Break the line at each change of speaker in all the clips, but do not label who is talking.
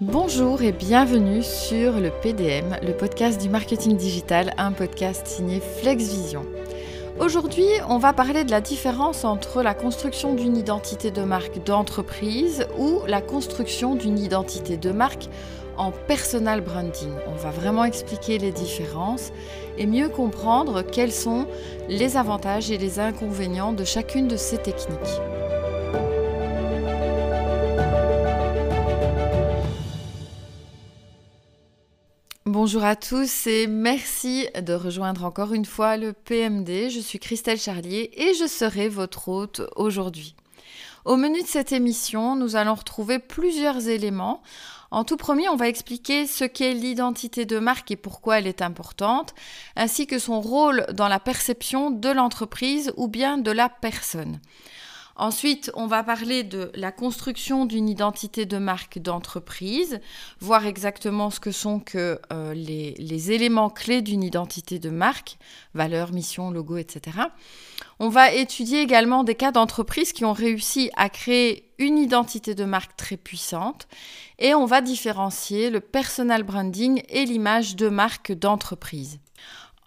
Bonjour et bienvenue sur le PDM, le podcast du marketing digital, un podcast signé FlexVision. Aujourd'hui, on va parler de la différence entre la construction d'une identité de marque d'entreprise ou la construction d'une identité de marque en personal branding. On va vraiment expliquer les différences et mieux comprendre quels sont les avantages et les inconvénients de chacune de ces techniques. Bonjour à tous et merci de rejoindre encore une fois le PMD. Je suis Christelle Charlier et je serai votre hôte aujourd'hui. Au menu de cette émission, nous allons retrouver plusieurs éléments. En tout premier, on va expliquer ce qu'est l'identité de marque et pourquoi elle est importante, ainsi que son rôle dans la perception de l'entreprise ou bien de la personne. Ensuite, on va parler de la construction d'une identité de marque d'entreprise, voir exactement ce que sont que euh, les, éléments clés d'une identité de marque, valeur, mission, logo, etc. On va étudier également des cas d'entreprises qui ont réussi à créer une identité de marque très puissante et on va différencier le personal branding et l'image de marque d'entreprise.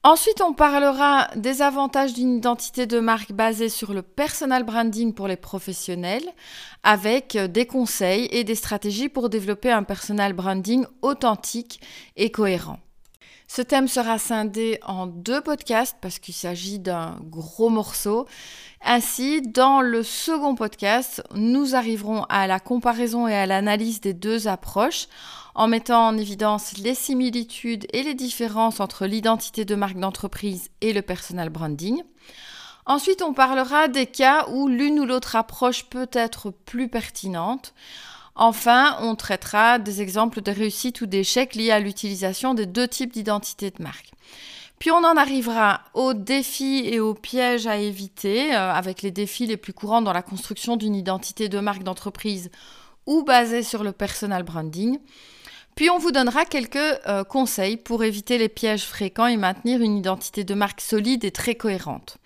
Ensuite, on parlera des avantages d'une identité de marque basée sur le personal branding pour les professionnels, avec des conseils et des stratégies pour développer un personal branding authentique et cohérent. Ce thème sera scindé en deux podcasts parce qu'il s'agit d'un gros morceau. Ainsi, dans le second podcast, nous arriverons à la comparaison et à l'analyse des deux approches en mettant en évidence les similitudes et les différences entre l'identité de marque d'entreprise et le personal branding. Ensuite, on parlera des cas où l'une ou l'autre approche peut être plus pertinente. Enfin, on traitera des exemples de réussite ou d'échec liés à l'utilisation des deux types d'identité de marque. Puis on en arrivera aux défis et aux pièges à éviter, euh, avec les défis les plus courants dans la construction d'une identité de marque d'entreprise ou basée sur le personal branding. Puis on vous donnera quelques euh, conseils pour éviter les pièges fréquents et maintenir une identité de marque solide et très cohérente.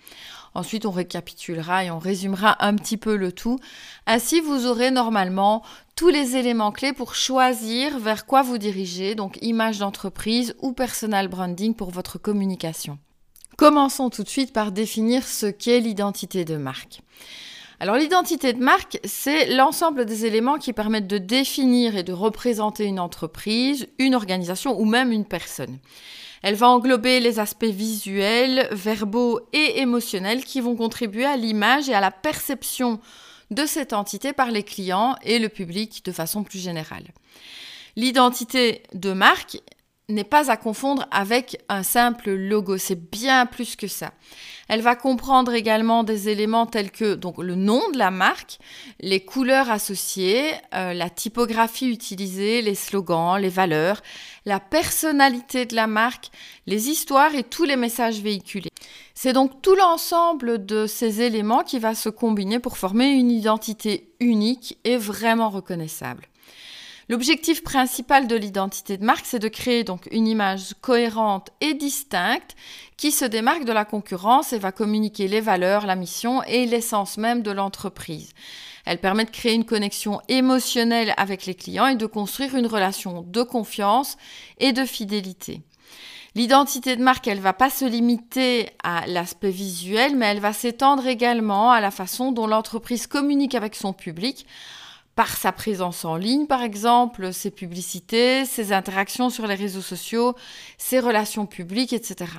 Ensuite, on récapitulera et on résumera un petit peu le tout. Ainsi, vous aurez normalement tous les éléments clés pour choisir vers quoi vous dirigez, donc image d'entreprise ou personal branding pour votre communication. Commençons tout de suite par définir ce qu'est l'identité de marque. Alors l'identité de marque, c'est l'ensemble des éléments qui permettent de définir et de représenter une entreprise, une organisation ou même une personne. Elle va englober les aspects visuels, verbaux et émotionnels qui vont contribuer à l'image et à la perception de cette entité par les clients et le public de façon plus générale. L'identité de marque n'est pas à confondre avec un simple logo, c'est bien plus que ça. Elle va comprendre également des éléments tels que donc le nom de la marque, les couleurs associées, euh, la typographie utilisée, les slogans, les valeurs, la personnalité de la marque, les histoires et tous les messages véhiculés. C'est donc tout l'ensemble de ces éléments qui va se combiner pour former une identité unique et vraiment reconnaissable. L'objectif principal de l'identité de marque, c'est de créer donc une image cohérente et distincte qui se démarque de la concurrence et va communiquer les valeurs, la mission et l'essence même de l'entreprise. Elle permet de créer une connexion émotionnelle avec les clients et de construire une relation de confiance et de fidélité. L'identité de marque, elle va pas se limiter à l'aspect visuel, mais elle va s'étendre également à la façon dont l'entreprise communique avec son public par sa présence en ligne, par exemple, ses publicités, ses interactions sur les réseaux sociaux, ses relations publiques, etc.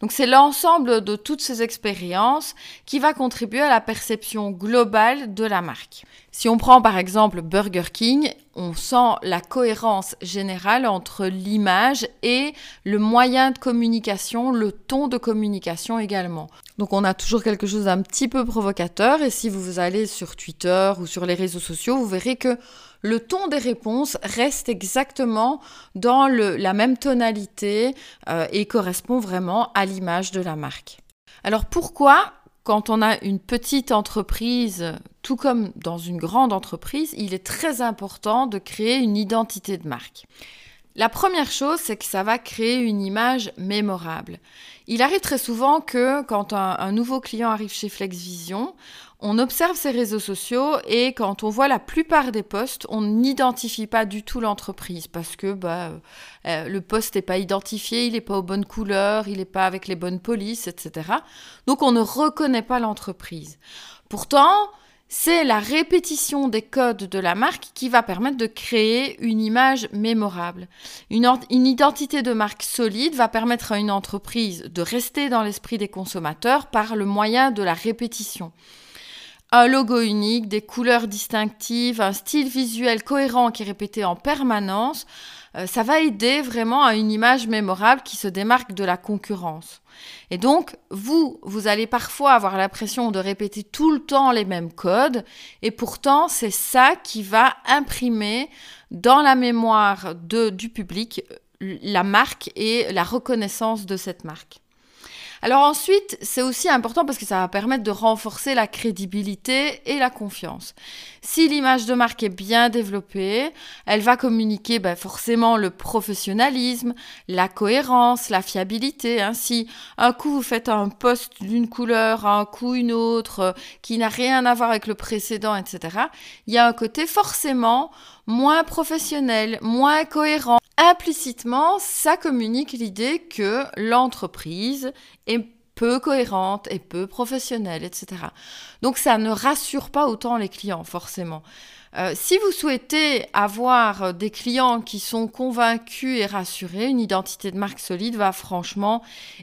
Donc c'est l'ensemble de toutes ces expériences qui va contribuer à la perception globale de la marque. Si on prend par exemple Burger King, on sent la cohérence générale entre l'image et le moyen de communication, le ton de communication également. Donc on a toujours quelque chose d'un petit peu provocateur et si vous allez sur Twitter ou sur les réseaux sociaux, vous verrez que le ton des réponses reste exactement dans la même tonalité euh, et correspond vraiment à l'image de la marque. Alors pourquoi quand on a une petite entreprise, tout comme dans une grande entreprise, il est très important de créer une identité de marque. La première chose, c'est que ça va créer une image mémorable. Il arrive très souvent que quand un, nouveau client arrive chez FlexVision, on observe ses réseaux sociaux et quand on voit la plupart des posts, on n'identifie pas du tout l'entreprise parce que bah, euh, le poste n'est pas identifié, il n'est pas aux bonnes couleurs, il n'est pas avec les bonnes polices, etc. Donc on ne reconnaît pas l'entreprise. Pourtant, c'est la répétition des codes de la marque qui va permettre de créer une image mémorable. Une, identité de marque solide va permettre à une entreprise de rester dans l'esprit des consommateurs par le moyen de la répétition. Un logo unique, des couleurs distinctives, un style visuel cohérent qui est répété en permanence, euh, ça va aider vraiment à une image mémorable qui se démarque de la concurrence. Et donc, vous, vous allez parfois avoir l'impression de répéter tout le temps les mêmes codes, et pourtant, c'est ça qui va imprimer dans la mémoire du public euh, la marque et la reconnaissance de cette marque. Alors ensuite, c'est aussi important parce que ça va permettre de renforcer la crédibilité et la confiance. Si l'image de marque est bien développée, elle va communiquer ben, forcément le professionnalisme, la cohérence, la fiabilité. Ainsi, un coup vous faites un poste d'une couleur, un coup une autre, euh, qui n'a rien à voir avec le précédent, etc. Il y a un côté forcément moins professionnel, moins cohérent. Implicitement, ça communique l'idée que l'entreprise est cohérente et peu professionnelle, etc. Donc ça ne rassure pas autant les clients, forcément. Euh, si vous souhaitez avoir des clients qui sont convaincus et rassurés, une identité de marque solide va franchement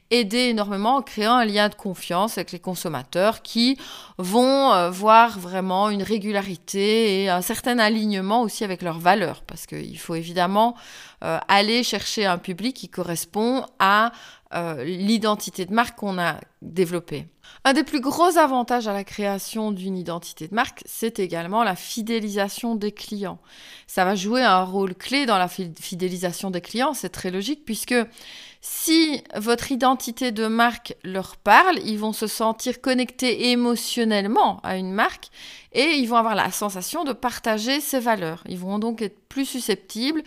aider énormément en créant un lien de confiance avec les consommateurs qui vont euh, voir vraiment une régularité et un certain alignement aussi avec leurs valeurs. Parce qu'il faut évidemment euh, aller chercher un public qui correspond à l'identité de marque qu'on a développée. Un des plus gros avantages à la création d'une identité de marque, c'est également la fidélisation des clients. Ça va jouer un rôle clé dans la fidélisation des clients, c'est très logique puisque si votre identité de marque leur parle, ils vont se sentir connectés émotionnellement à une marque et ils vont avoir la sensation de partager ses valeurs. Ils vont donc être plus susceptibles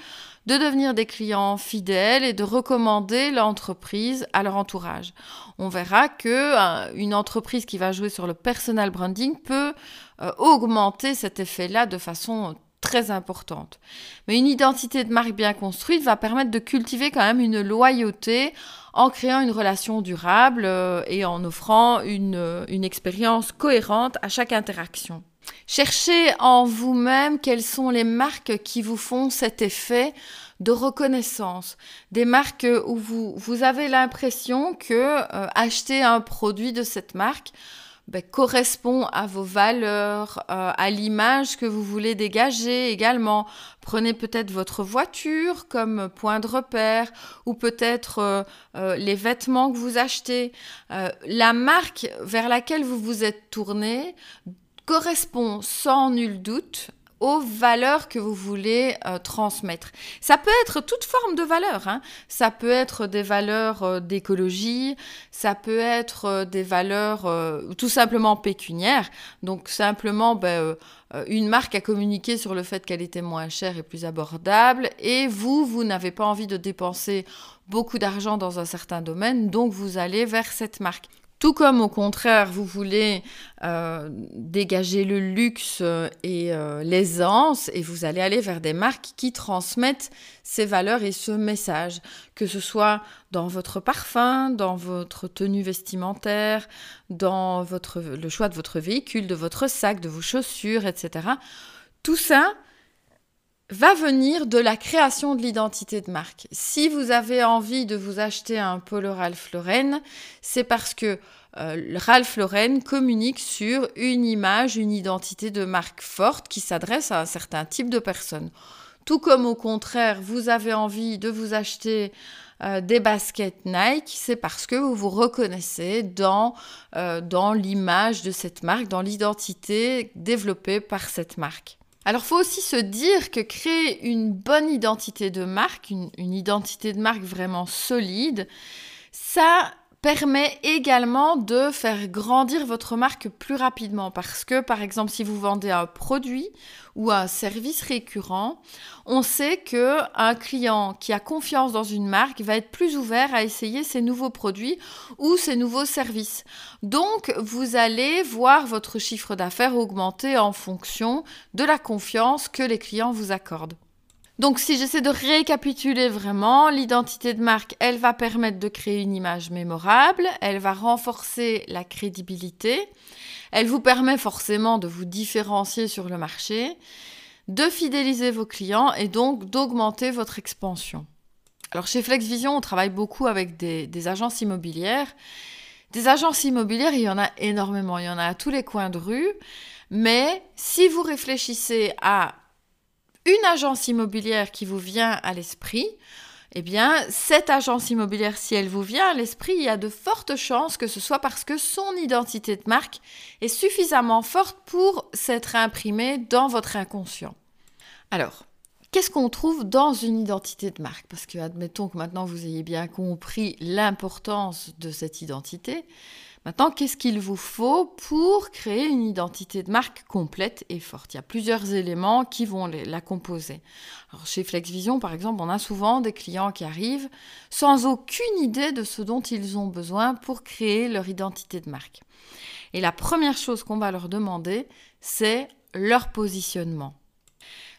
de devenir des clients fidèles et de recommander l'entreprise à leur entourage. On verra que euh, une entreprise qui va jouer sur le personal branding peut euh, augmenter cet effet-là de façon très importante. Mais une identité de marque bien construite va permettre de cultiver quand même une loyauté en créant une relation durable euh, et en offrant une, une expérience cohérente à chaque interaction. Cherchez en vous-même quelles sont les marques qui vous font cet effet de reconnaissance, des marques où vous, avez l'impression que euh, acheter un produit de cette marque ben, correspond à vos valeurs, euh, à l'image que vous voulez dégager également. Prenez peut-être votre voiture comme point de repère ou peut-être euh, les vêtements que vous achetez. la marque vers laquelle vous vous êtes tourné correspond sans nul doute aux valeurs que vous voulez euh, transmettre. Ça peut être toute forme de valeurs. Hein. Ça peut être des valeurs euh, d'écologie, ça peut être euh, des valeurs tout simplement pécuniaires. Donc simplement, ben, une marque a communiqué sur le fait qu'elle était moins chère et plus abordable, et vous, vous n'avez pas envie de dépenser beaucoup d'argent dans un certain domaine, donc vous allez vers cette marque. Tout comme au contraire, vous voulez euh, dégager le luxe et euh, l'aisance et vous allez aller vers des marques qui transmettent ces valeurs et ce message, que ce soit dans votre parfum, dans votre tenue vestimentaire, dans votre, le choix de votre véhicule, de votre sac, de vos chaussures, etc. Tout ça, va venir de la création de l'identité de marque. Si vous avez envie de vous acheter un polo Ralph Lauren, c'est parce que euh, Ralph Lauren communique sur une image, une identité de marque forte qui s'adresse à un certain type de personnes. Tout comme au contraire, vous avez envie de vous acheter euh, des baskets Nike, c'est parce que vous vous reconnaissez dans, euh, dans l'image de cette marque, dans l'identité développée par cette marque. Alors, faut aussi se dire que créer une bonne identité de marque, une, identité de marque vraiment solide, ça permet également de faire grandir votre marque plus rapidement parce que par exemple si vous vendez un produit ou un service récurrent, on sait que un client qui a confiance dans une marque va être plus ouvert à essayer ses nouveaux produits ou ses nouveaux services. Donc vous allez voir votre chiffre d'affaires augmenter en fonction de la confiance que les clients vous accordent. Donc si j'essaie de récapituler vraiment, l'identité de marque, elle va permettre de créer une image mémorable, elle va renforcer la crédibilité, elle vous permet forcément de vous différencier sur le marché, de fidéliser vos clients et donc d'augmenter votre expansion. Alors chez FlexVision, on travaille beaucoup avec des, des agences immobilières. Des agences immobilières, il y en a énormément, il y en a à tous les coins de rue. Mais si vous réfléchissez à une agence immobilière qui vous vient à l'esprit, eh bien, cette agence immobilière, si elle vous vient à l'esprit, il y a de fortes chances que ce soit parce que son identité de marque est suffisamment forte pour s'être imprimée dans votre inconscient. Alors, qu'est-ce qu'on trouve dans une identité de marque? Parce que, admettons que maintenant vous ayez bien compris l'importance de cette identité. Maintenant, qu'est-ce qu'il vous faut pour créer une identité de marque complète et forte? Il y a plusieurs éléments qui vont la composer. Alors, chez FlexVision, par exemple, on a souvent des clients qui arrivent sans aucune idée de ce dont ils ont besoin pour créer leur identité de marque. Et la première chose qu'on va leur demander, c'est leur positionnement.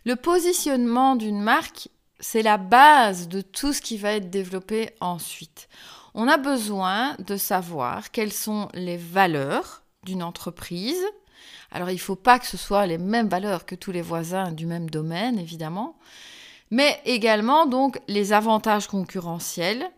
Le positionnement d'une marque, c'est la base de tout ce qui va être développé ensuite on a besoin de savoir quelles sont les valeurs d'une entreprise. Alors il ne faut pas que ce soit les mêmes valeurs que tous les voisins du même domaine, évidemment, mais également donc les avantages concurrentiels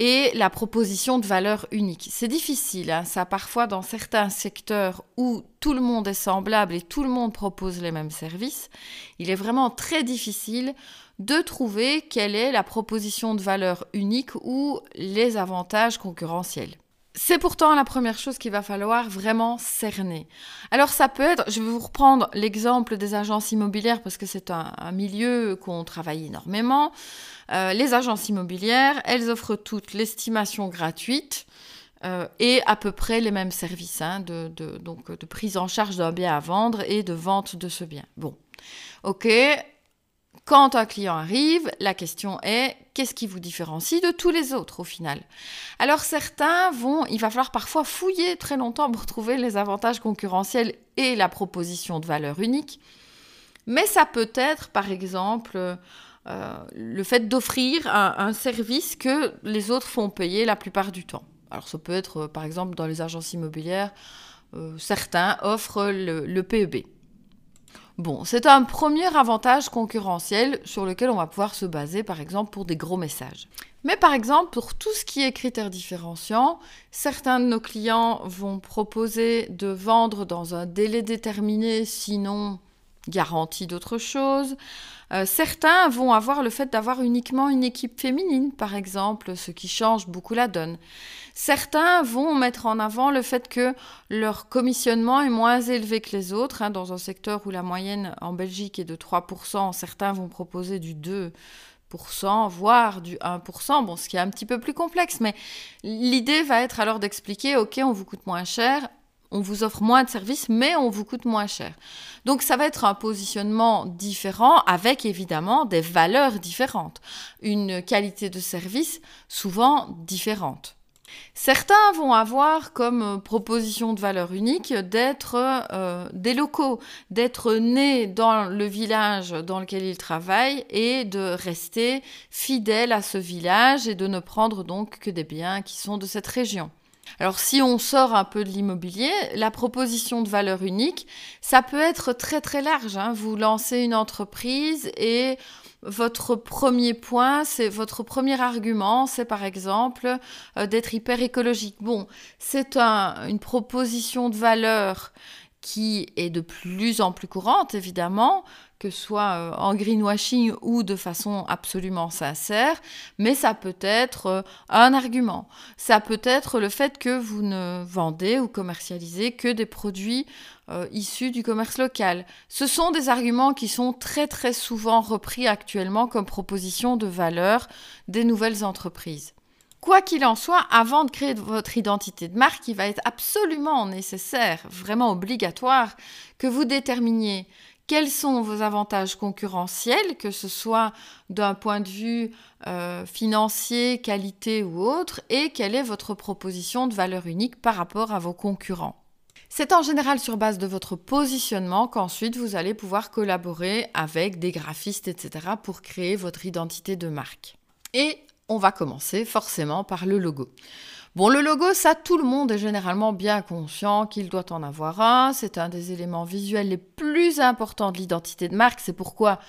et la proposition de valeur unique. C'est difficile, hein. ça parfois dans certains secteurs où tout le monde est semblable et tout le monde propose les mêmes services, il est vraiment très difficile de trouver quelle est la proposition de valeur unique ou les avantages concurrentiels. C'est pourtant la première chose qu'il va falloir vraiment cerner. Alors ça peut être, je vais vous reprendre l'exemple des agences immobilières parce que c'est un, milieu qu'on travaille énormément. Euh, les agences immobilières, elles offrent toutes l'estimation gratuite euh, et à peu près les mêmes services, hein, de, donc de prise en charge d'un bien à vendre et de vente de ce bien. Bon, ok, quand un client arrive, la question est qu'est-ce qui vous différencie de tous les autres au final? Alors certains vont, il va falloir parfois fouiller très longtemps pour trouver les avantages concurrentiels et la proposition de valeur unique. Mais ça peut être par exemple euh, le fait d'offrir un, service que les autres font payer la plupart du temps. Alors ça peut être par exemple dans les agences immobilières, euh, certains offrent le PEB. Bon, c'est un premier avantage concurrentiel sur lequel on va pouvoir se baser, par exemple, pour des gros messages. Mais par exemple, pour tout ce qui est critères différenciants, certains de nos clients vont proposer de vendre dans un délai déterminé, sinon garantie d'autre chose. Euh, certains vont avoir le fait d'avoir uniquement une équipe féminine, par exemple, ce qui change beaucoup la donne. Certains vont mettre en avant le fait que leur commissionnement est moins élevé que les autres. Hein, dans un secteur où la moyenne en Belgique est de 3%, certains vont proposer du 2%, voire du 1%, bon, ce qui est un petit peu plus complexe, mais l'idée va être alors d'expliquer, ok, on vous coûte moins cher, on vous offre moins de services, mais on vous coûte moins cher. Donc ça va être un positionnement différent avec évidemment des valeurs différentes, une qualité de service souvent différente. Certains vont avoir comme proposition de valeur unique d'être euh, des locaux, d'être nés dans le village dans lequel ils travaillent et de rester fidèles à ce village et de ne prendre donc que des biens qui sont de cette région. Alors si on sort un peu de l'immobilier, la proposition de valeur unique, ça peut être très très large. Hein. Vous lancez une entreprise et votre premier point, c'est votre premier argument, c'est par exemple euh, d'être hyper écologique. Bon, c'est une proposition de valeur qui est de plus en plus courante, évidemment, que ce soit euh, en greenwashing ou de façon absolument sincère, mais ça peut être euh, un argument. Ça peut être le fait que vous ne vendez ou commercialisez que des produits euh, issus du commerce local. Ce sont des arguments qui sont très très souvent repris actuellement comme proposition de valeur des nouvelles entreprises. Quoi qu'il en soit, avant de créer votre identité de marque, il va être absolument nécessaire, vraiment obligatoire, que vous déterminiez quels sont vos avantages concurrentiels, que ce soit d'un point de vue euh, financier, qualité ou autre, et quelle est votre proposition de valeur unique par rapport à vos concurrents. C'est en général sur base de votre positionnement qu'ensuite vous allez pouvoir collaborer avec des graphistes, etc. pour créer votre identité de marque. Et on va commencer forcément par le logo. Bon, le logo, ça, tout le monde est généralement bien conscient qu'il doit en avoir un. C'est un des éléments visuels les plus importants de l'identité de marque. C'est pourquoi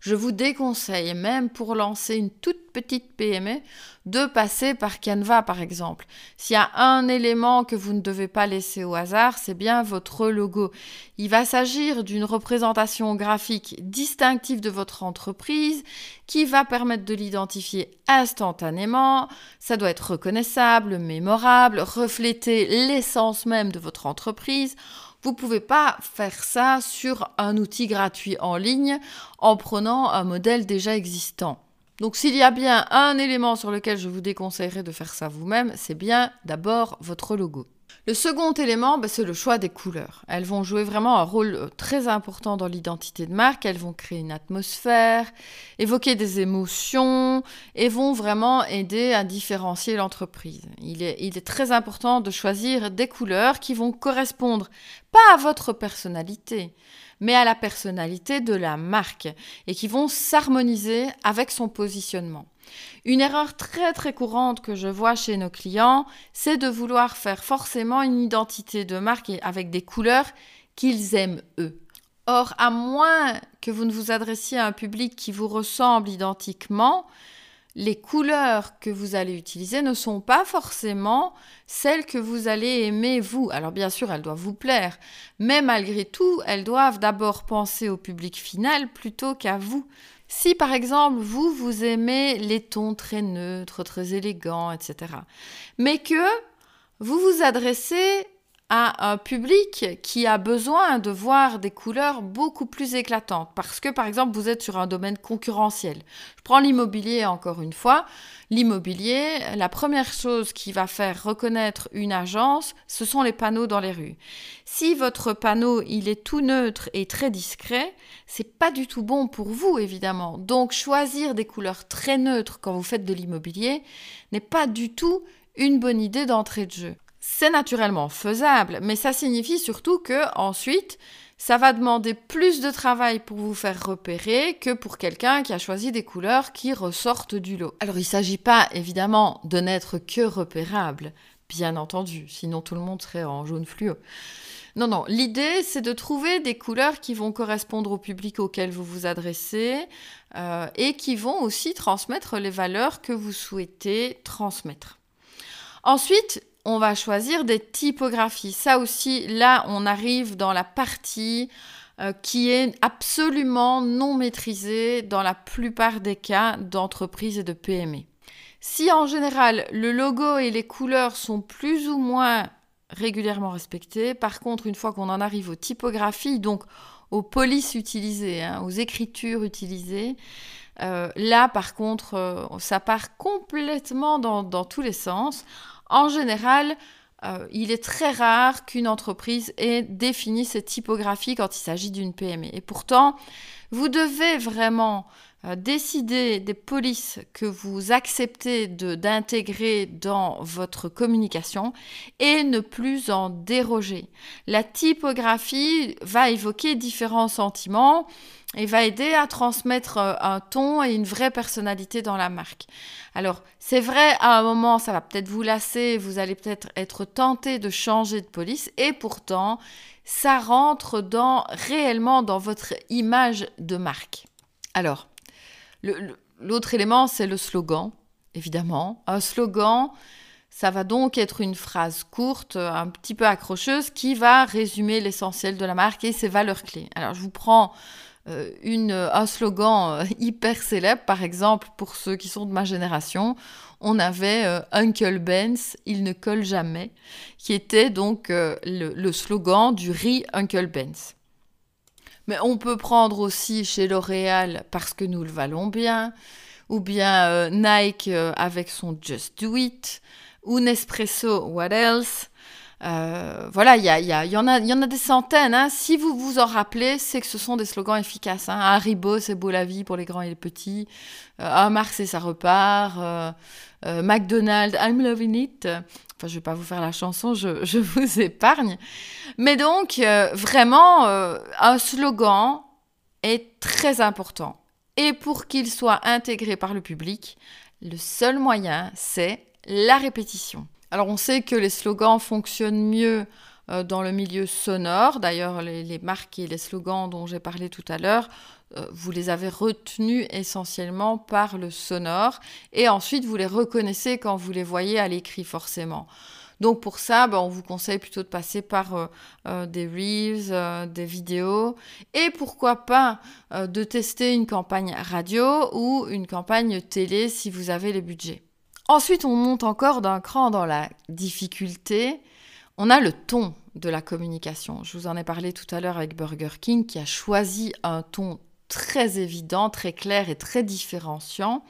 je vous déconseille, même pour lancer une toute petite PME, de passer par Canva, par exemple. S'il y a un élément que vous ne devez pas laisser au hasard, c'est bien votre logo. Il va s'agir d'une représentation graphique distinctive de votre entreprise qui va permettre de l'identifier instantanément. Ça doit être reconnaissable, mémorable, refléter l'essence même de votre entreprise. Vous ne pouvez pas faire ça sur un outil gratuit en ligne en prenant un modèle déjà existant. Donc s'il y a bien un élément sur lequel je vous déconseillerais de faire ça vous-même, c'est bien d'abord votre logo. Le second élément, bah, c'est le choix des couleurs. Elles vont jouer vraiment un rôle euh, très important dans l'identité de marque. Elles vont créer une atmosphère, évoquer des émotions et vont vraiment aider à différencier l'entreprise. Il est, il est très important de choisir des couleurs qui vont correspondre pas à votre personnalité, mais à la personnalité de la marque et qui vont s'harmoniser avec son positionnement. Une erreur très très courante que je vois chez nos clients, c'est de vouloir faire forcément une identité de marque avec des couleurs qu'ils aiment eux. Or, à moins que vous ne vous adressiez à un public qui vous ressemble identiquement, les couleurs que vous allez utiliser ne sont pas forcément celles que vous allez aimer vous. Alors bien sûr, elles doivent vous plaire, mais malgré tout, elles doivent d'abord penser au public final plutôt qu'à vous. Si par exemple vous, vous aimez les tons très neutres, très élégants, etc., mais que vous vous adressez à un public qui a besoin de voir des couleurs beaucoup plus éclatantes parce que par exemple vous êtes sur un domaine concurrentiel. Je prends l'immobilier encore une fois. L'immobilier, la première chose qui va faire reconnaître une agence, ce sont les panneaux dans les rues. Si votre panneau, il est tout neutre et très discret, c'est pas du tout bon pour vous évidemment. Donc choisir des couleurs très neutres quand vous faites de l'immobilier n'est pas du tout une bonne idée d'entrée de jeu. C'est naturellement faisable, mais ça signifie surtout que ensuite, ça va demander plus de travail pour vous faire repérer que pour quelqu'un qui a choisi des couleurs qui ressortent du lot. Alors il ne s'agit pas évidemment de n'être que repérable, bien entendu, sinon tout le monde serait en jaune fluo. Non, non, l'idée c'est de trouver des couleurs qui vont correspondre au public auquel vous vous adressez euh, et qui vont aussi transmettre les valeurs que vous souhaitez transmettre. Ensuite, on va choisir des typographies. Ça aussi, là, on arrive dans la partie euh, qui est absolument non maîtrisée dans la plupart des cas d'entreprises et de PME. Si en général le logo et les couleurs sont plus ou moins régulièrement respectés, par contre, une fois qu'on en arrive aux typographies, donc aux polices utilisées, hein, aux écritures utilisées, euh, là, par contre, euh, ça part complètement dans tous les sens. En général, euh, il est très rare qu'une entreprise ait défini cette typographie quand il s'agit d'une PME. Et pourtant, vous devez vraiment euh, décider des polices que vous acceptez d'intégrer dans votre communication et ne plus en déroger. La typographie va évoquer différents sentiments et va aider à transmettre euh, un ton et une vraie personnalité dans la marque. Alors, c'est vrai, à un moment, ça va peut-être vous lasser, vous allez peut-être être tenté de changer de police, et pourtant, ça rentre dans, réellement dans votre image de marque. Alors, l'autre élément, c'est le slogan, évidemment. Un slogan, ça va donc être une phrase courte, un petit peu accrocheuse, qui va résumer l'essentiel de la marque et ses valeurs clés. Alors, je vous prends euh, une, un slogan euh, hyper célèbre, par exemple, pour ceux qui sont de ma génération, on avait euh, Uncle Ben's, il ne colle jamais, qui était donc le, le, slogan du riz Uncle Ben's. Mais on peut prendre aussi chez L'Oréal parce que nous le valons bien, ou bien euh, Nike euh, avec son Just Do It, ou Nespresso, What Else? Euh, voilà, il y, y, en a, y en a des centaines. Hein. Si vous vous en rappelez, c'est que ce sont des slogans efficaces. Hein. Haribo, c'est beau la vie pour les grands et les petits. Euh, Mars, et ça repart. Euh, McDonald's, I'm loving it. Enfin, je vais pas vous faire la chanson, je, je vous épargne. Mais donc, vraiment, un slogan est très important. Et pour qu'il soit intégré par le public, le seul moyen, c'est la répétition. Alors on sait que les slogans fonctionnent mieux euh, dans le milieu sonore. D'ailleurs, les, marques et les slogans dont j'ai parlé tout à l'heure, euh, vous les avez retenus essentiellement par le sonore. Et ensuite, vous les reconnaissez quand vous les voyez à l'écrit forcément. Donc pour ça, ben, on vous conseille plutôt de passer par euh, des reels, des vidéos, et pourquoi pas de tester une campagne radio ou une campagne télé si vous avez les budgets. Ensuite, on monte encore d'un cran dans la difficulté. On a le ton de la communication. Je vous en ai parlé tout à l'heure avec Burger King qui a choisi un ton très évident, très clair et très différenciant.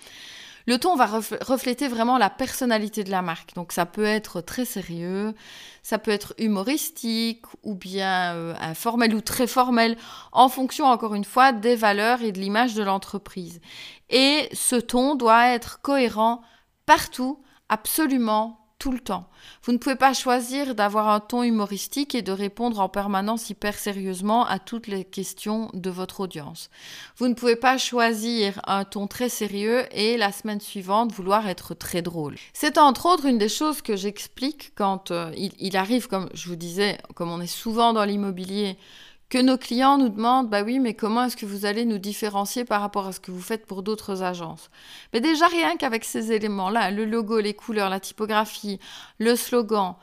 Le ton va refléter vraiment la personnalité de la marque. Donc ça peut être très sérieux, ça peut être humoristique ou bien euh, informel ou très formel en fonction encore une fois des valeurs et de l'image de l'entreprise. Et ce ton doit être cohérent partout, absolument tout le temps. Vous ne pouvez pas choisir d'avoir un ton humoristique et de répondre en permanence hyper sérieusement à toutes les questions de votre audience. Vous ne pouvez pas choisir un ton très sérieux et la semaine suivante vouloir être très drôle. C'est entre autres une des choses que j'explique quand euh, il arrive, comme je vous disais, comme on est souvent dans l'immobilier, que nos clients nous demandent, bah oui, mais comment est-ce que vous allez nous différencier par rapport à ce que vous faites pour d'autres agences? Mais déjà, rien qu'avec ces éléments-là, le logo, les couleurs, la typographie, le slogan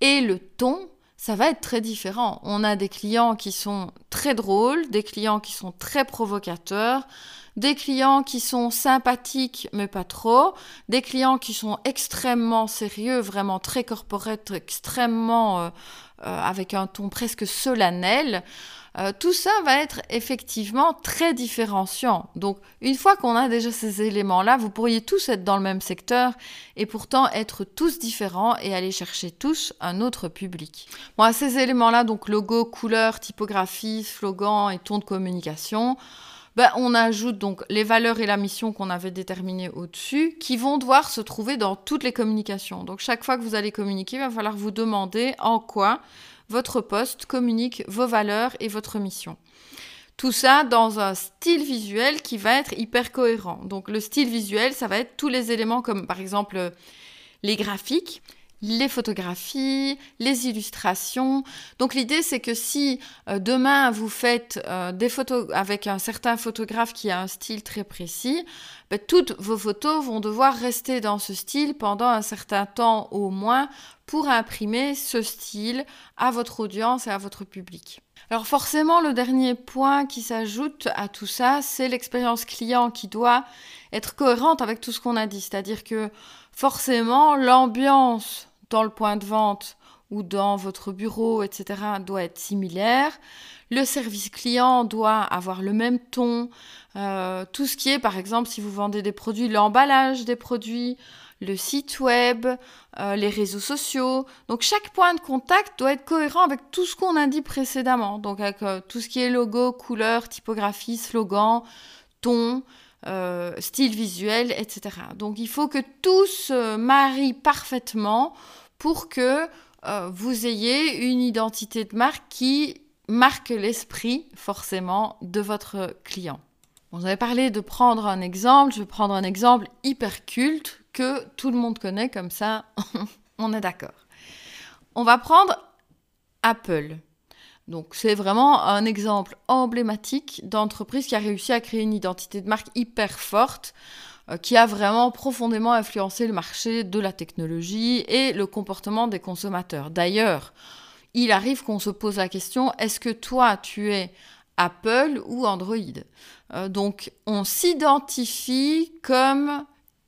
et le ton, ça va être très différent. On a des clients qui sont très drôles, des clients qui sont très provocateurs, des clients qui sont sympathiques mais pas trop, des clients qui sont extrêmement sérieux, vraiment très corporate, extrêmement euh, avec un ton presque solennel. Euh, tout ça va être effectivement très différenciant. Donc, une fois qu'on a déjà ces éléments-là, vous pourriez tous être dans le même secteur et pourtant être tous différents et aller chercher tous un autre public. Bon, ces éléments-là, donc logo, couleur, typographie, slogan et ton de communication, ben, on ajoute donc les valeurs et la mission qu'on avait déterminées au-dessus, qui vont devoir se trouver dans toutes les communications. Donc chaque fois que vous allez communiquer, il va falloir vous demander en quoi votre poste communique vos valeurs et votre mission. Tout ça dans un style visuel qui va être hyper cohérent. Donc le style visuel, ça va être tous les éléments comme par exemple les graphiques, les photographies, les illustrations. Donc l'idée c'est que si euh, demain vous faites euh, des photos avec un certain photographe qui a un style très précis, ben, toutes vos photos vont devoir rester dans ce style pendant un certain temps au moins pour imprimer ce style à votre audience et à votre public. Alors forcément, le dernier point qui s'ajoute à tout ça, c'est l'expérience client qui doit être cohérente avec tout ce qu'on a dit. C'est-à-dire que forcément, l'ambiance dans le point de vente ou dans votre bureau, etc., doit être similaire. Le service client doit avoir le même ton. Euh, tout ce qui est, par exemple, si vous vendez des produits, l'emballage des produits, le site web, euh, les réseaux sociaux. Donc chaque point de contact doit être cohérent avec tout ce qu'on a dit précédemment. Donc avec euh, tout ce qui est logo, couleur, typographie, slogan, ton, style visuel, etc. Donc il faut que tout se marie parfaitement pour que euh, vous ayez une identité de marque qui marque l'esprit forcément de votre client. Vous avez parlé de prendre un exemple, je vais prendre un exemple hyper culte que tout le monde connaît comme ça, on est d'accord. On va prendre Apple. Donc c'est vraiment un exemple emblématique d'entreprise qui a réussi à créer une identité de marque hyper forte euh, qui a vraiment profondément influencé le marché de la technologie et le comportement des consommateurs. D'ailleurs, il arrive qu'on se pose la question, est-ce que toi, tu es Apple ou Android? Euh, Donc, on s'identifie comme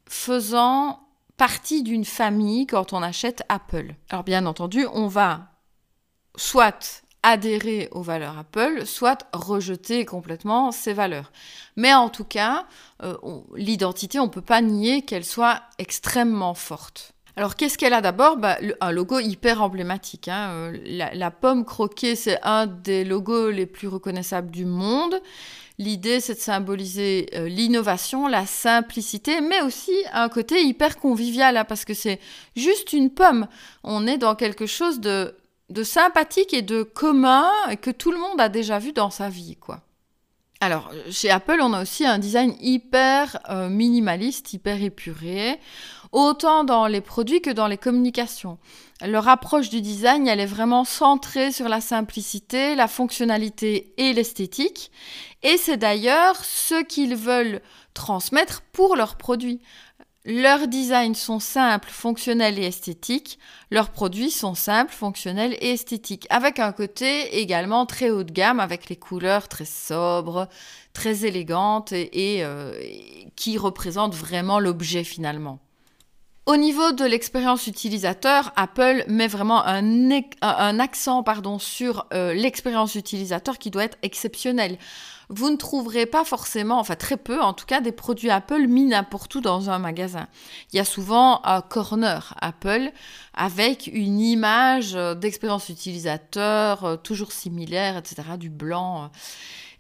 faisant partie d'une famille quand on achète Apple. Alors, bien entendu, on va soit adhérer aux valeurs Apple, soit rejeter complètement ces valeurs. Mais en tout cas, euh, l'identité, on ne peut pas nier qu'elle soit extrêmement forte. Alors qu'est-ce qu'elle a d'abord? Bah, Un logo hyper emblématique. Hein. Euh, la, pomme croquée, c'est un des logos les plus reconnaissables du monde. L'idée, c'est de symboliser euh, l'innovation, la simplicité, mais aussi un côté hyper convivial, hein, parce que c'est juste une pomme. On est dans quelque chose de, de sympathique et de commun que tout le monde a déjà vu dans sa vie, quoi. Alors, chez Apple, on a aussi un design hyper euh, minimaliste, hyper épuré, autant dans les produits que dans les communications. Leur approche du design, elle est vraiment centrée sur la simplicité, la fonctionnalité et l'esthétique. Et c'est d'ailleurs ce qu'ils veulent transmettre pour leurs produits. Leurs designs sont simples, fonctionnels et esthétiques. Leurs produits sont simples, fonctionnels et esthétiques. Avec un côté également très haut de gamme, avec les couleurs très sobres, très élégantes et, euh, qui représentent vraiment l'objet finalement. Au niveau de l'expérience utilisateur, Apple met vraiment un, accent pardon, sur euh, l'expérience utilisateur qui doit être exceptionnelle vous ne trouverez pas forcément, enfin très peu en tout cas, des produits Apple mis n'importe où dans un magasin. Il y a souvent un corner Apple avec une image d'expérience utilisateur euh, toujours similaire, etc., du blanc.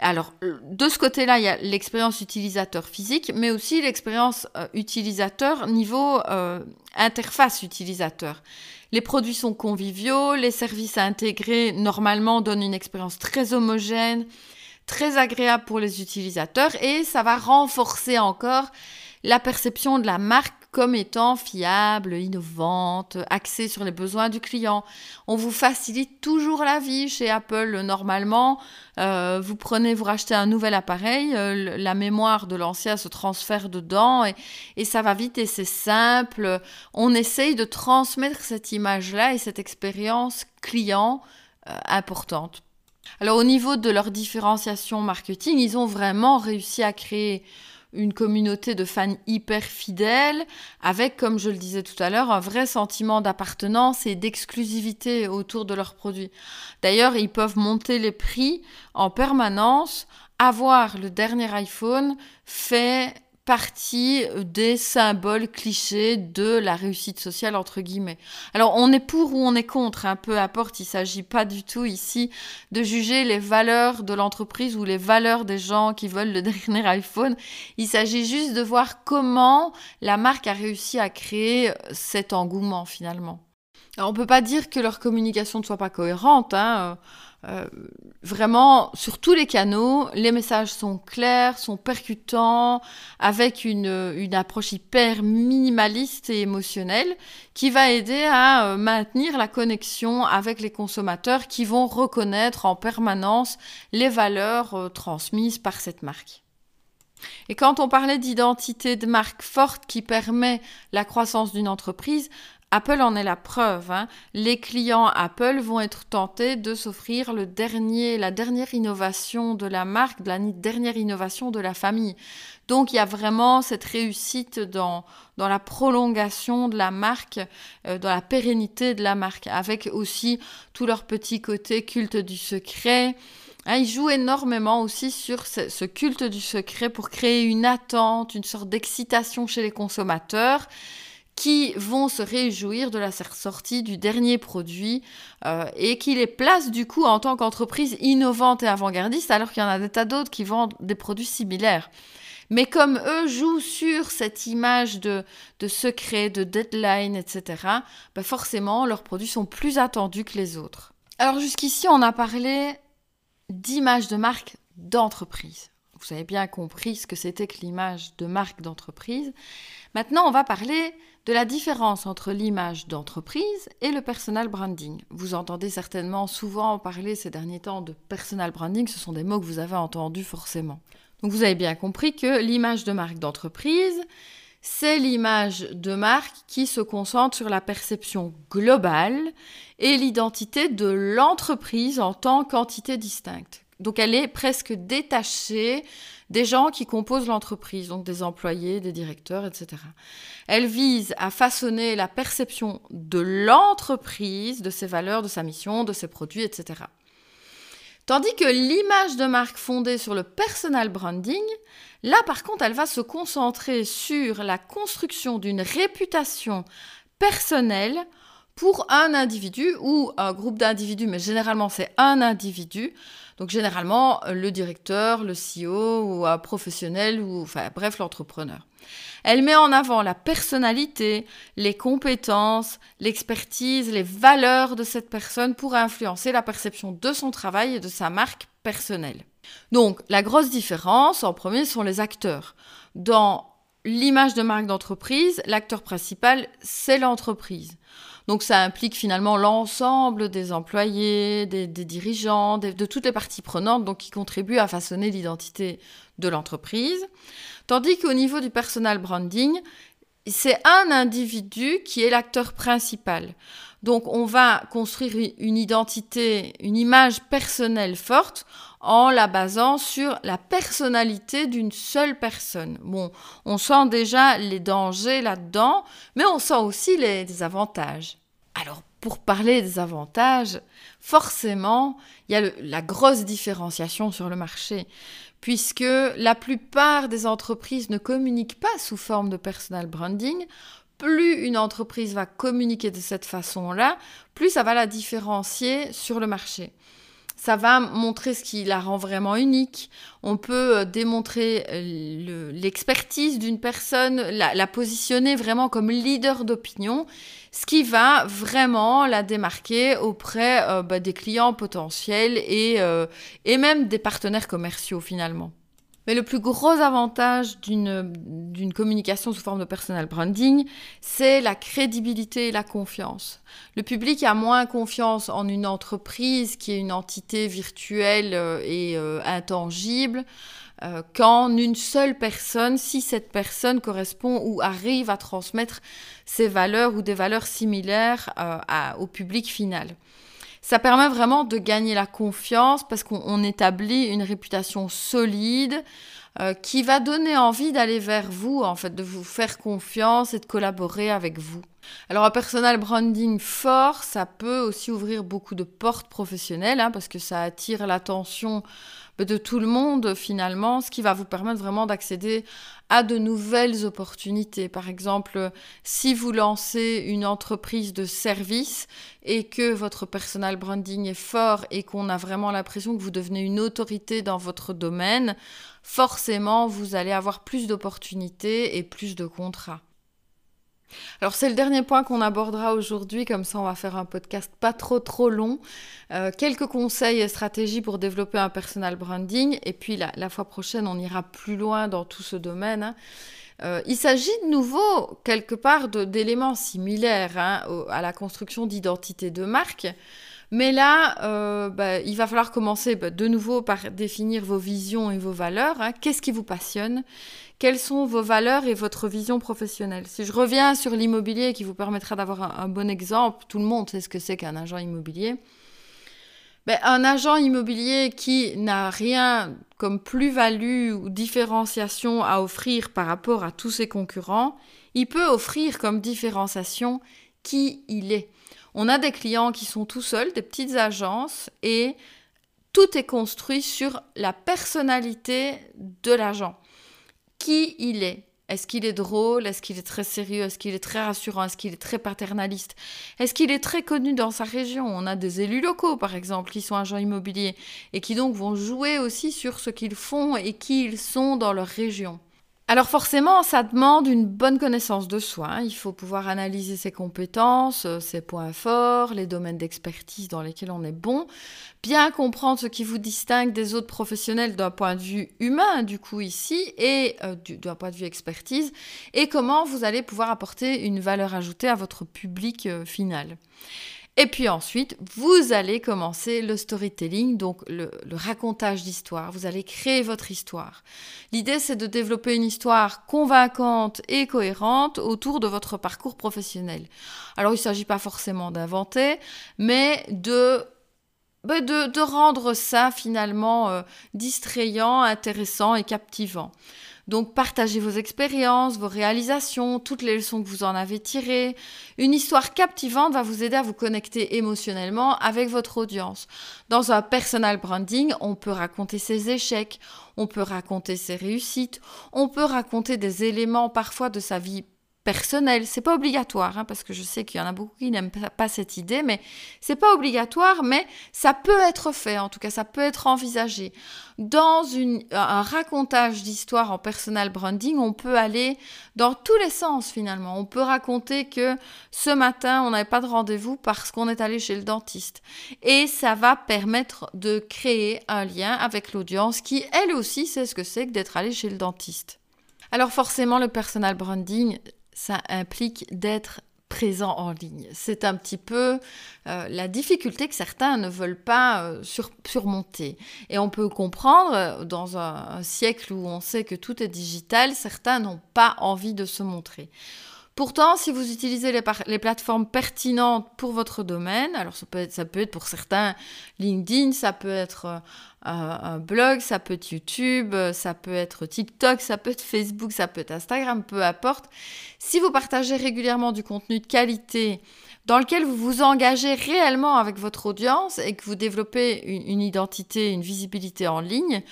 Alors, de ce côté-là, il y a l'expérience utilisateur physique, mais aussi l'expérience euh, utilisateur niveau euh, interface utilisateur. Les produits sont conviviaux, les services intégrés normalement donnent une expérience très homogène très agréable pour les utilisateurs et ça va renforcer encore la perception de la marque comme étant fiable, innovante, axée sur les besoins du client. On vous facilite toujours la vie chez Apple. Normalement, euh, vous prenez, vous rachetez un nouvel appareil, euh, la mémoire de l'ancien se transfère dedans et, ça va vite et c'est simple. On essaye de transmettre cette image-là et cette expérience client euh, importante alors au niveau de leur différenciation marketing, ils ont vraiment réussi à créer une communauté de fans hyper fidèles, avec, comme je le disais tout à l'heure, un vrai sentiment d'appartenance et d'exclusivité autour de leurs produits. D'ailleurs, ils peuvent monter les prix en permanence. Avoir le dernier iPhone fait partie des symboles clichés de la réussite sociale, entre guillemets. Alors, on est pour ou on est contre, hein, peu importe, il ne s'agit pas du tout ici de juger les valeurs de l'entreprise ou les valeurs des gens qui veulent le dernier iPhone. Il s'agit juste de voir comment la marque a réussi à créer cet engouement, finalement. Alors, on ne peut pas dire que leur communication ne soit pas cohérente, hein. Euh, vraiment, sur tous les canaux, les messages sont clairs, sont percutants, avec une, une approche hyper minimaliste et émotionnelle qui va aider à euh, maintenir la connexion avec les consommateurs qui vont reconnaître en permanence les valeurs euh, transmises par cette marque. Et quand on parlait d'identité de marque forte qui permet la croissance d'une entreprise, Apple en est la preuve. Hein. Les clients Apple vont être tentés de s'offrir le dernier, la dernière innovation de la marque, la dernière innovation de la famille. Donc il y a vraiment cette réussite dans, dans la prolongation de la marque, euh, dans la pérennité de la marque, avec aussi tout leur petit côté culte du secret. Hein, ils jouent énormément aussi sur ce culte du secret pour créer une attente, une sorte d'excitation chez les consommateurs qui vont se réjouir de la sortie du dernier produit euh, et qui les placent du coup en tant qu'entreprise innovante et avant-gardiste alors qu'il y en a des tas d'autres qui vendent des produits similaires. Mais comme eux jouent sur cette image de, de secret, de deadline, etc., bah forcément leurs produits sont plus attendus que les autres. Alors jusqu'ici, on a parlé d'image de marque d'entreprise. Vous avez bien compris ce que c'était que l'image de marque d'entreprise. Maintenant, on va parler de la différence entre l'image d'entreprise et le personal branding. Vous entendez certainement souvent parler ces derniers temps de personal branding, ce sont des mots que vous avez entendus forcément. Donc vous avez bien compris que l'image de marque d'entreprise, c'est l'image de marque qui se concentre sur la perception globale et l'identité de l'entreprise en tant qu'entité distincte. Donc elle est presque détachée des gens qui composent l'entreprise, donc des employés, des directeurs, etc. Elle vise à façonner la perception de l'entreprise, de ses valeurs, de sa mission, de ses produits, etc. Tandis que l'image de marque fondée sur le personal branding, là par contre, elle va se concentrer sur la construction d'une réputation personnelle pour un individu ou un groupe d'individus, mais généralement c'est un individu. Donc généralement le directeur, le CEO ou un professionnel ou enfin bref l'entrepreneur. Elle met en avant la personnalité, les compétences, l'expertise, les valeurs de cette personne pour influencer la perception de son travail et de sa marque personnelle. Donc la grosse différence en premier sont les acteurs. Dans l'image de marque d'entreprise, l'acteur principal, c'est l'entreprise. Donc ça implique finalement l'ensemble des employés, des, dirigeants, de toutes les parties prenantes donc qui contribuent à façonner l'identité de l'entreprise. Tandis qu'au niveau du personal branding, c'est un individu qui est l'acteur principal. Donc on va construire une identité, une image personnelle forte en la basant sur la personnalité d'une seule personne. Bon, on sent déjà les dangers là-dedans, mais on sent aussi les, avantages. Alors, pour parler des avantages, forcément, il y a la grosse différenciation sur le marché, puisque la plupart des entreprises ne communiquent pas sous forme de personal branding. Plus une entreprise va communiquer de cette façon-là, plus ça va la différencier sur le marché ça va montrer ce qui la rend vraiment unique. On peut euh, démontrer euh, l'expertise d'une personne, la, positionner vraiment comme leader d'opinion, ce qui va vraiment la démarquer auprès euh, bah, des clients potentiels et, et même des partenaires commerciaux finalement. Mais le plus gros avantage d'une communication sous forme de personal branding, c'est la crédibilité et la confiance. Le public a moins confiance en une entreprise qui est une entité virtuelle euh, et euh, intangible euh, qu'en une seule personne si cette personne correspond ou arrive à transmettre ses valeurs ou des valeurs similaires au public final ça permet vraiment de gagner la confiance parce qu'on établit une réputation solide euh, qui va donner envie d'aller vers vous, en fait, de vous faire confiance et de collaborer avec vous. Alors un personal branding fort, ça peut aussi ouvrir beaucoup de portes professionnelles hein, parce que ça attire l'attention de tout le monde finalement, ce qui va vous permettre vraiment d'accéder à de nouvelles opportunités. Par exemple, si vous lancez une entreprise de service et que votre personal branding est fort et qu'on a vraiment l'impression que vous devenez une autorité dans votre domaine, forcément, vous allez avoir plus d'opportunités et plus de contrats. Alors c'est le dernier point qu'on abordera aujourd'hui, comme ça on va faire un podcast pas trop trop long. Euh, quelques conseils et stratégies pour développer un personal branding, et puis la, fois prochaine on ira plus loin dans tout ce domaine. Hein. Euh, il s'agit de nouveau quelque part d'éléments similaires hein, à la construction d'identité de marque. Mais là, euh, bah, il va falloir commencer bah, de nouveau par définir vos visions et vos valeurs. Hein. Qu'est-ce qui vous passionne? Quelles sont vos valeurs et votre vision professionnelle? Si je reviens sur l'immobilier qui vous permettra d'avoir un, bon exemple, tout le monde sait ce que c'est qu'un agent immobilier. Ben, un agent immobilier qui n'a rien comme plus-value ou différenciation à offrir par rapport à tous ses concurrents, il peut offrir comme différenciation qui il est. On a des clients qui sont tout seuls, des petites agences, et tout est construit sur la personnalité de l'agent qui il est. Est-ce qu'il est drôle? Est-ce qu'il est très sérieux? Est-ce qu'il est très rassurant? Est-ce qu'il est très paternaliste? Est-ce qu'il est très connu dans sa région? On a des élus locaux, par exemple, qui sont agents immobiliers et qui donc vont jouer aussi sur ce qu'ils font et qui ils sont dans leur région. Alors forcément, ça demande une bonne connaissance de soi. Hein. Il faut pouvoir analyser ses compétences, euh, ses points forts, les domaines d'expertise dans lesquels on est bon, bien comprendre ce qui vous distingue des autres professionnels d'un point de vue humain, du coup ici, et euh, d'un point de vue expertise, et comment vous allez pouvoir apporter une valeur ajoutée à votre public euh, final. Et puis ensuite, vous allez commencer le storytelling, donc le, racontage d'histoire. Vous allez créer votre histoire. L'idée, c'est de développer une histoire convaincante et cohérente autour de votre parcours professionnel. Alors, il ne s'agit pas forcément d'inventer, mais de bah, rendre ça finalement euh, distrayant, intéressant et captivant. Donc partagez vos expériences, vos réalisations, toutes les leçons que vous en avez tirées. Une histoire captivante va vous aider à vous connecter émotionnellement avec votre audience. Dans un personal branding, on peut raconter ses échecs, on peut raconter ses réussites, on peut raconter des éléments parfois de sa vie personnel. C'est pas obligatoire, hein, parce que je sais qu'il y en a beaucoup qui n'aiment pas cette idée, mais c'est pas obligatoire, mais ça peut être fait, en tout cas, ça peut être envisagé. Dans un racontage d'histoire en personal branding, on peut aller dans tous les sens finalement. On peut raconter que ce matin, on n'avait pas de rendez-vous parce qu'on est allé chez le dentiste. Et ça va permettre de créer un lien avec l'audience qui, elle aussi, sait ce que c'est que d'être allé chez le dentiste. Alors forcément, le personal branding, ça implique d'être présent en ligne. C'est un petit peu euh, la difficulté que certains ne veulent pas euh, surmonter. Et on peut comprendre, euh, dans un, siècle où on sait que tout est digital, certains n'ont pas envie de se montrer. Pourtant, si vous utilisez les, plateformes pertinentes pour votre domaine, alors ça peut, être, pour certains LinkedIn, ça peut être un blog, ça peut être YouTube, ça peut être TikTok, ça peut être Facebook, ça peut être Instagram, peu importe. Si vous partagez régulièrement du contenu de qualité dans lequel vous vous engagez réellement avec votre audience et que vous développez une identité, une visibilité en ligne,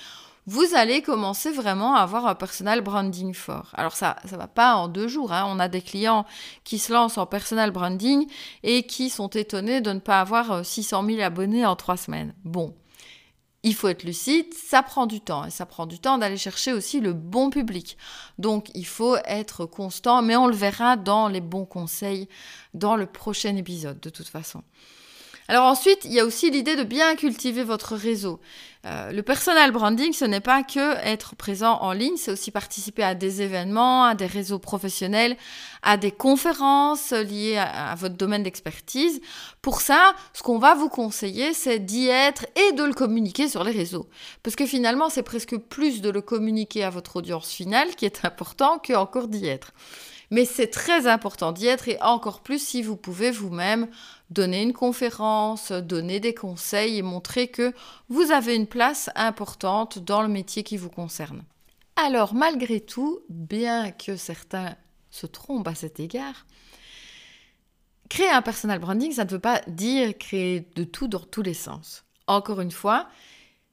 vous allez commencer vraiment à avoir un personal branding fort. Alors ça ça va pas en deux jours. Hein. On a des clients qui se lancent en personal branding et qui sont étonnés de ne pas avoir 600 euh, 000 abonnés en trois semaines. Bon, il faut être lucide, ça prend du temps et ça prend du temps d'aller chercher aussi le bon public. Donc il faut être constant, mais on le verra dans les bons conseils dans le prochain épisode de toute façon. Alors ensuite, il y a aussi l'idée de bien cultiver votre réseau. Euh, le personal branding, ce n'est pas que être présent en ligne, c'est aussi participer à des événements, à des réseaux professionnels, à des conférences liées à, votre domaine d'expertise. Pour ça, ce qu'on va vous conseiller, c'est d'y être et de le communiquer sur les réseaux. Parce que finalement, c'est presque plus de le communiquer à votre audience finale qui est important que encore d'y être. Mais c'est très important d'y être et encore plus si vous pouvez vous-même donner une conférence, donner des conseils et montrer que vous avez une place importante dans le métier qui vous concerne. Alors malgré tout, bien que certains se trompent à cet égard, créer un personal branding, ça ne veut pas dire créer de tout dans tous les sens. Encore une fois,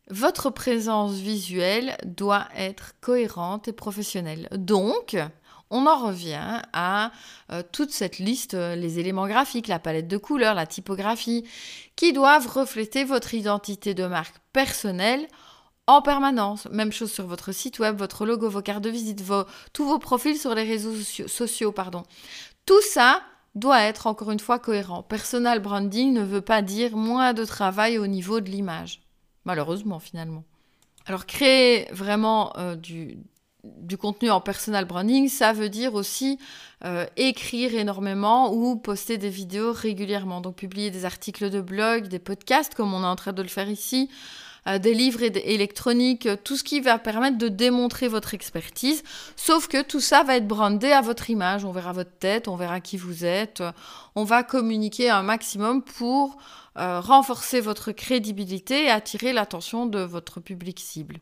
votre présence visuelle doit être cohérente et professionnelle. Donc, on en revient à euh, toute cette liste, euh, les éléments graphiques, la palette de couleurs, la typographie, qui doivent refléter votre identité de marque personnelle en permanence. Même chose sur votre site web, votre logo, vos cartes de visite, tous vos profils sur les réseaux sociaux. pardon. Tout ça doit être encore une fois cohérent. Personal branding ne veut pas dire moins de travail au niveau de l'image. Malheureusement, finalement. Alors, créer vraiment euh, du, du contenu en personal branding, ça veut dire aussi euh, écrire énormément ou poster des vidéos régulièrement. Donc publier des articles de blog, des podcasts comme on est en train de le faire ici, euh, des livres électroniques, tout ce qui va permettre de démontrer votre expertise. Sauf que tout ça va être brandé à votre image. On verra votre tête, on verra qui vous êtes. On va communiquer un maximum pour euh, renforcer votre crédibilité et attirer l'attention de votre public cible.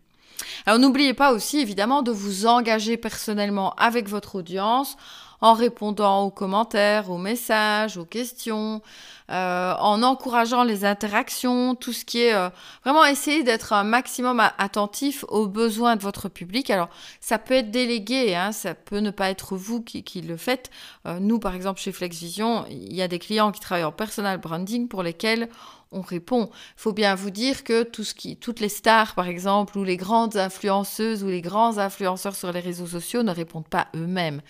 Alors n'oubliez pas aussi évidemment de vous engager personnellement avec votre audience en répondant aux commentaires, aux messages, aux questions, euh, en encourageant les interactions, tout ce qui est euh, vraiment essayer d'être un maximum attentif aux besoins de votre public. Alors ça peut être délégué, hein, ça peut ne pas être vous qui, le faites. Euh, nous par exemple chez FlexVision, il y a des clients qui travaillent en personal branding pour lesquels on répond. Il faut bien vous dire que toutes les stars, par exemple, ou les grandes influenceuses ou les grands influenceurs sur les réseaux sociaux ne répondent pas eux-mêmes.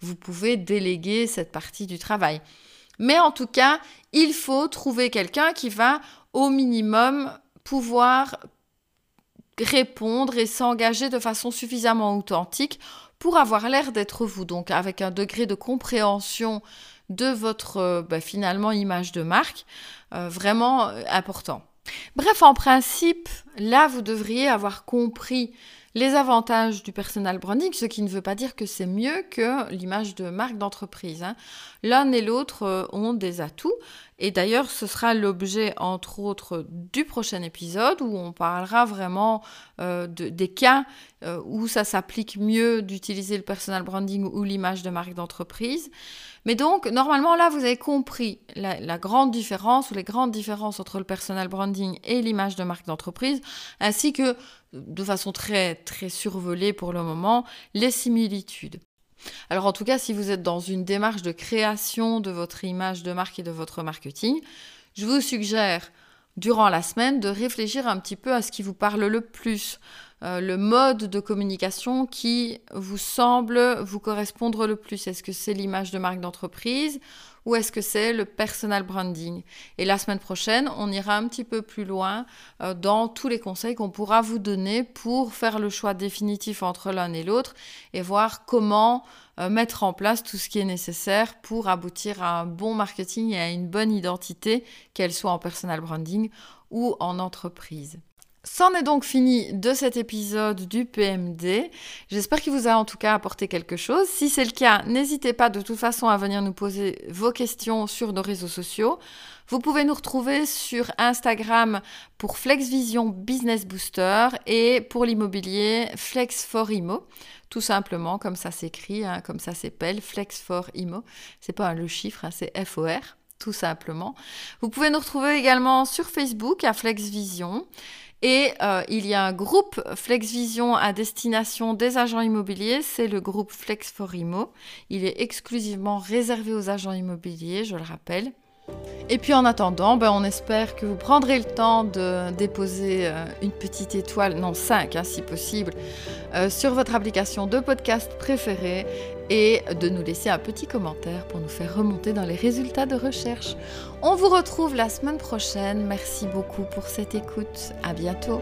Vous pouvez déléguer cette partie du travail. Mais en tout cas, il faut trouver quelqu'un qui va au minimum pouvoir répondre et s'engager de façon suffisamment authentique pour avoir l'air d'être vous, donc avec un degré de compréhension de votre euh, bah, finalement image de marque euh, vraiment euh, important. Bref, en principe, là, vous devriez avoir compris les avantages du personal branding, ce qui ne veut pas dire que c'est mieux que l'image de marque d'entreprise. Hein. L'un et l'autre euh, ont des atouts. Et d'ailleurs, ce sera l'objet, entre autres, du prochain épisode où on parlera vraiment euh, des cas euh, où ça s'applique mieux d'utiliser le personal branding ou l'image de marque d'entreprise. Mais donc, normalement, là, vous avez compris la, grande différence ou les grandes différences entre le personal branding et l'image de marque d'entreprise, ainsi que, de façon très, survolée pour le moment, les similitudes. Alors en tout cas, si vous êtes dans une démarche de création de votre image de marque et de votre marketing, je vous suggère durant la semaine de réfléchir un petit peu à ce qui vous parle le plus. Euh, le mode de communication qui vous semble vous correspondre le plus. Est-ce que c'est l'image de marque d'entreprise ou est-ce que c'est le personal branding? Et la semaine prochaine, on ira un petit peu plus loin euh, dans tous les conseils qu'on pourra vous donner pour faire le choix définitif entre l'un et l'autre et voir comment euh, mettre en place tout ce qui est nécessaire pour aboutir à un bon marketing et à une bonne identité, qu'elle soit en personal branding ou en entreprise. C'en est donc fini de cet épisode du PMD. J'espère qu'il vous a en tout cas apporté quelque chose. Si c'est le cas, n'hésitez pas de toute façon à venir nous poser vos questions sur nos réseaux sociaux. Vous pouvez nous retrouver sur Instagram pour FlexVision Business Booster et pour l'immobilier Flex for Imo. Tout simplement, comme ça s'écrit, hein, comme ça s'appelle, Flex for Imo. C'est pas le chiffre, hein, c'est FOR tout simplement. Vous pouvez nous retrouver également sur Facebook à FlexVision. Et euh, il y a un groupe FlexVision à destination des agents immobiliers, c'est le groupe Flex for Imo. Il est exclusivement réservé aux agents immobiliers, je le rappelle. Et puis en attendant, ben, on espère que vous prendrez le temps de déposer euh, une petite étoile, non 5 hein, si possible, euh, sur votre application de podcast préférée et de nous laisser un petit commentaire pour nous faire remonter dans les résultats de recherche. On vous retrouve la semaine prochaine. Merci beaucoup pour cette écoute. À bientôt.